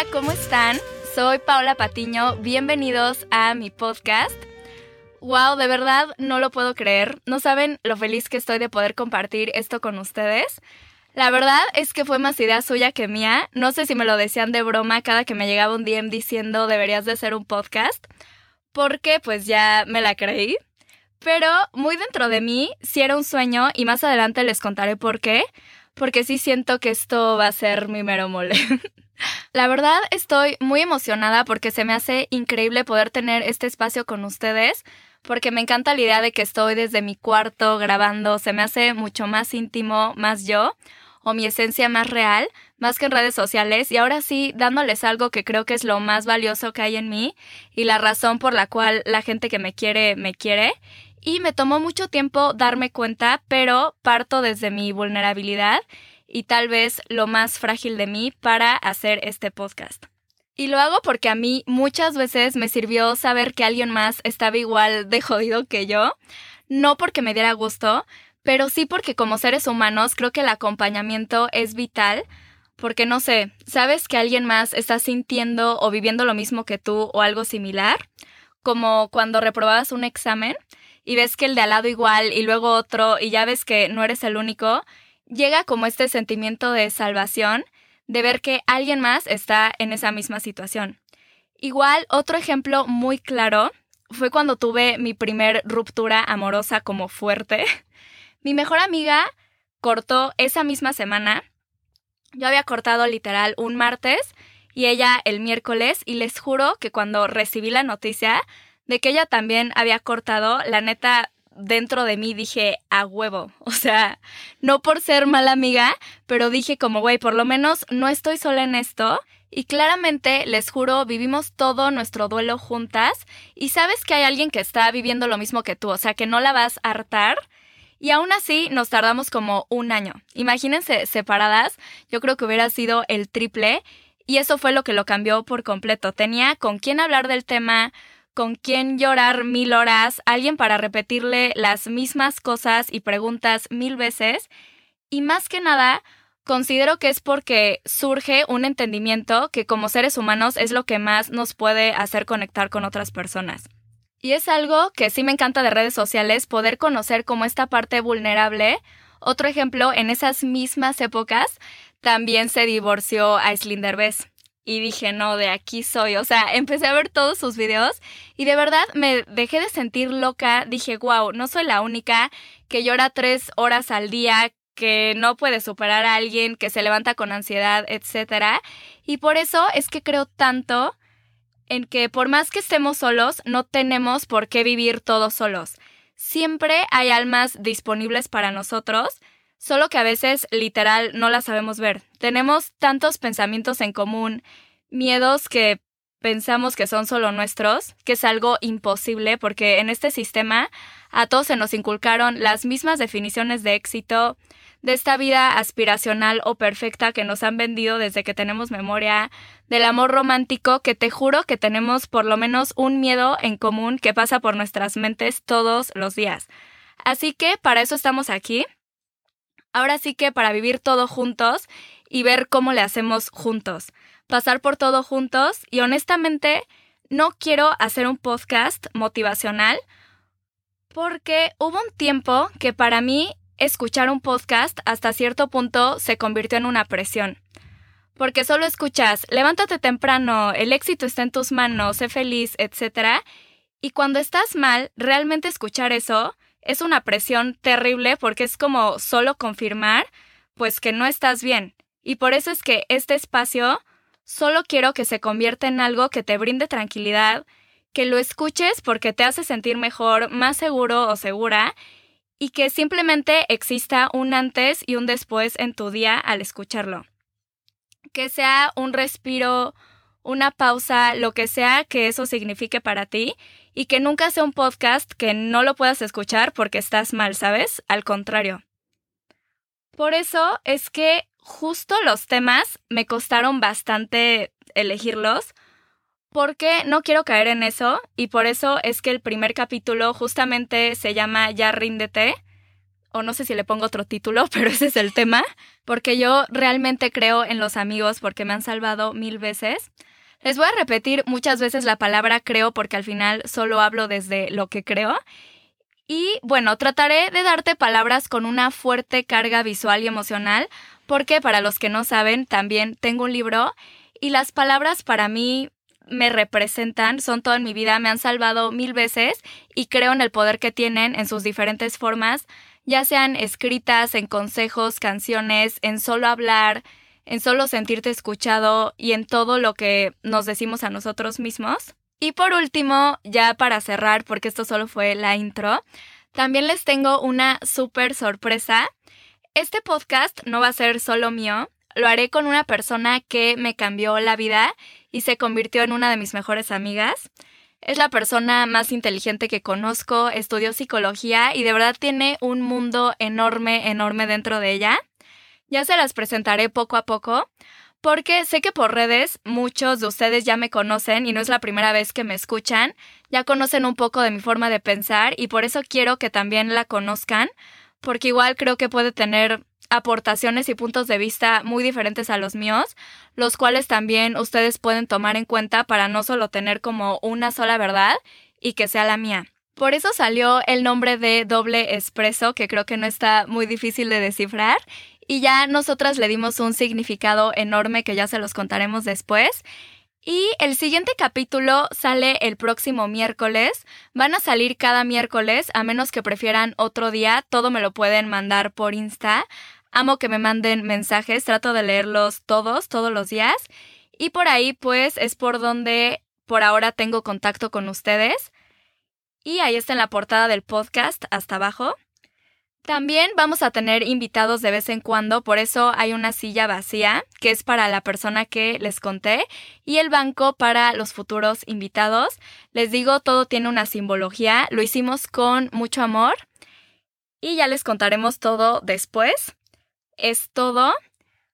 Hola, ¿cómo están? Soy Paula Patiño, bienvenidos a mi podcast. Wow, de verdad no lo puedo creer. No saben lo feliz que estoy de poder compartir esto con ustedes. La verdad es que fue más idea suya que mía. No sé si me lo decían de broma cada que me llegaba un DM diciendo deberías de hacer un podcast, porque pues ya me la creí. Pero muy dentro de mí sí era un sueño y más adelante les contaré por qué, porque sí siento que esto va a ser mi mero mole. La verdad estoy muy emocionada porque se me hace increíble poder tener este espacio con ustedes, porque me encanta la idea de que estoy desde mi cuarto grabando, se me hace mucho más íntimo, más yo, o mi esencia más real, más que en redes sociales, y ahora sí dándoles algo que creo que es lo más valioso que hay en mí y la razón por la cual la gente que me quiere me quiere. Y me tomó mucho tiempo darme cuenta, pero parto desde mi vulnerabilidad y tal vez lo más frágil de mí para hacer este podcast. Y lo hago porque a mí muchas veces me sirvió saber que alguien más estaba igual de jodido que yo, no porque me diera gusto, pero sí porque como seres humanos creo que el acompañamiento es vital, porque no sé, sabes que alguien más está sintiendo o viviendo lo mismo que tú o algo similar, como cuando reprobabas un examen y ves que el de al lado igual y luego otro y ya ves que no eres el único llega como este sentimiento de salvación, de ver que alguien más está en esa misma situación. Igual, otro ejemplo muy claro fue cuando tuve mi primer ruptura amorosa como fuerte. Mi mejor amiga cortó esa misma semana. Yo había cortado literal un martes y ella el miércoles y les juro que cuando recibí la noticia de que ella también había cortado, la neta dentro de mí dije, a huevo. O sea, no por ser mala amiga, pero dije como, güey, por lo menos no estoy sola en esto. Y claramente, les juro, vivimos todo nuestro duelo juntas y sabes que hay alguien que está viviendo lo mismo que tú, o sea, que no la vas a hartar. Y aún así nos tardamos como un año. Imagínense separadas, yo creo que hubiera sido el triple y eso fue lo que lo cambió por completo. Tenía con quién hablar del tema, con quién llorar mil horas, alguien para repetirle las mismas cosas y preguntas mil veces. Y más que nada, considero que es porque surge un entendimiento que como seres humanos es lo que más nos puede hacer conectar con otras personas. Y es algo que sí me encanta de redes sociales, poder conocer como esta parte vulnerable. Otro ejemplo, en esas mismas épocas también se divorció a Derbez y dije, no, de aquí soy. O sea, empecé a ver todos sus videos y de verdad me dejé de sentir loca. Dije, wow, no soy la única que llora tres horas al día, que no puede superar a alguien, que se levanta con ansiedad, etc. Y por eso es que creo tanto en que por más que estemos solos, no tenemos por qué vivir todos solos. Siempre hay almas disponibles para nosotros solo que a veces literal no la sabemos ver. Tenemos tantos pensamientos en común, miedos que pensamos que son solo nuestros, que es algo imposible porque en este sistema a todos se nos inculcaron las mismas definiciones de éxito, de esta vida aspiracional o perfecta que nos han vendido desde que tenemos memoria, del amor romántico que te juro que tenemos por lo menos un miedo en común que pasa por nuestras mentes todos los días. Así que para eso estamos aquí Ahora sí que para vivir todo juntos y ver cómo le hacemos juntos. Pasar por todo juntos y honestamente no quiero hacer un podcast motivacional porque hubo un tiempo que para mí escuchar un podcast hasta cierto punto se convirtió en una presión. Porque solo escuchas, levántate temprano, el éxito está en tus manos, sé feliz, etc. Y cuando estás mal, realmente escuchar eso es una presión terrible porque es como solo confirmar pues que no estás bien. Y por eso es que este espacio solo quiero que se convierta en algo que te brinde tranquilidad, que lo escuches porque te hace sentir mejor, más seguro o segura y que simplemente exista un antes y un después en tu día al escucharlo. Que sea un respiro, una pausa, lo que sea que eso signifique para ti y que nunca sea un podcast que no lo puedas escuchar porque estás mal, ¿sabes? Al contrario. Por eso es que justo los temas me costaron bastante elegirlos porque no quiero caer en eso y por eso es que el primer capítulo justamente se llama Ya ríndete o no sé si le pongo otro título, pero ese es el tema, porque yo realmente creo en los amigos porque me han salvado mil veces. Les voy a repetir muchas veces la palabra creo porque al final solo hablo desde lo que creo. Y bueno, trataré de darte palabras con una fuerte carga visual y emocional, porque para los que no saben, también tengo un libro y las palabras para mí me representan, son toda mi vida, me han salvado mil veces y creo en el poder que tienen en sus diferentes formas, ya sean escritas, en consejos, canciones, en solo hablar, en solo sentirte escuchado y en todo lo que nos decimos a nosotros mismos. Y por último, ya para cerrar, porque esto solo fue la intro, también les tengo una súper sorpresa. Este podcast no va a ser solo mío, lo haré con una persona que me cambió la vida y se convirtió en una de mis mejores amigas. Es la persona más inteligente que conozco, estudió psicología y de verdad tiene un mundo enorme, enorme dentro de ella. Ya se las presentaré poco a poco, porque sé que por redes muchos de ustedes ya me conocen y no es la primera vez que me escuchan, ya conocen un poco de mi forma de pensar y por eso quiero que también la conozcan, porque igual creo que puede tener aportaciones y puntos de vista muy diferentes a los míos, los cuales también ustedes pueden tomar en cuenta para no solo tener como una sola verdad y que sea la mía. Por eso salió el nombre de doble espresso, que creo que no está muy difícil de descifrar, y ya nosotras le dimos un significado enorme que ya se los contaremos después. Y el siguiente capítulo sale el próximo miércoles. Van a salir cada miércoles, a menos que prefieran otro día. Todo me lo pueden mandar por Insta. Amo que me manden mensajes, trato de leerlos todos, todos los días. Y por ahí, pues, es por donde por ahora tengo contacto con ustedes. Y ahí está en la portada del podcast, hasta abajo. También vamos a tener invitados de vez en cuando, por eso hay una silla vacía, que es para la persona que les conté, y el banco para los futuros invitados. Les digo, todo tiene una simbología, lo hicimos con mucho amor y ya les contaremos todo después es todo.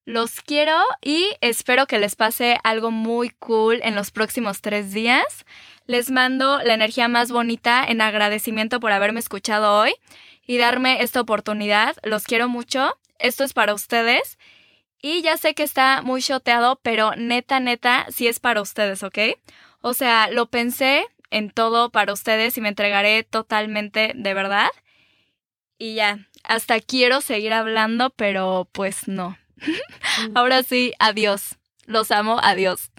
Los quiero y espero que les pase algo muy cool en los próximos tres días. Les mando la energía más bonita en agradecimiento por haberme escuchado hoy y darme esta oportunidad. Los quiero mucho. Esto es para ustedes. Y ya sé que está muy choteado, pero neta, neta, sí es para ustedes, ¿ok? O sea, lo pensé en todo para ustedes y me entregaré totalmente de verdad. Y ya, hasta quiero seguir hablando, pero pues no. Ahora sí, adiós. Los amo, adiós.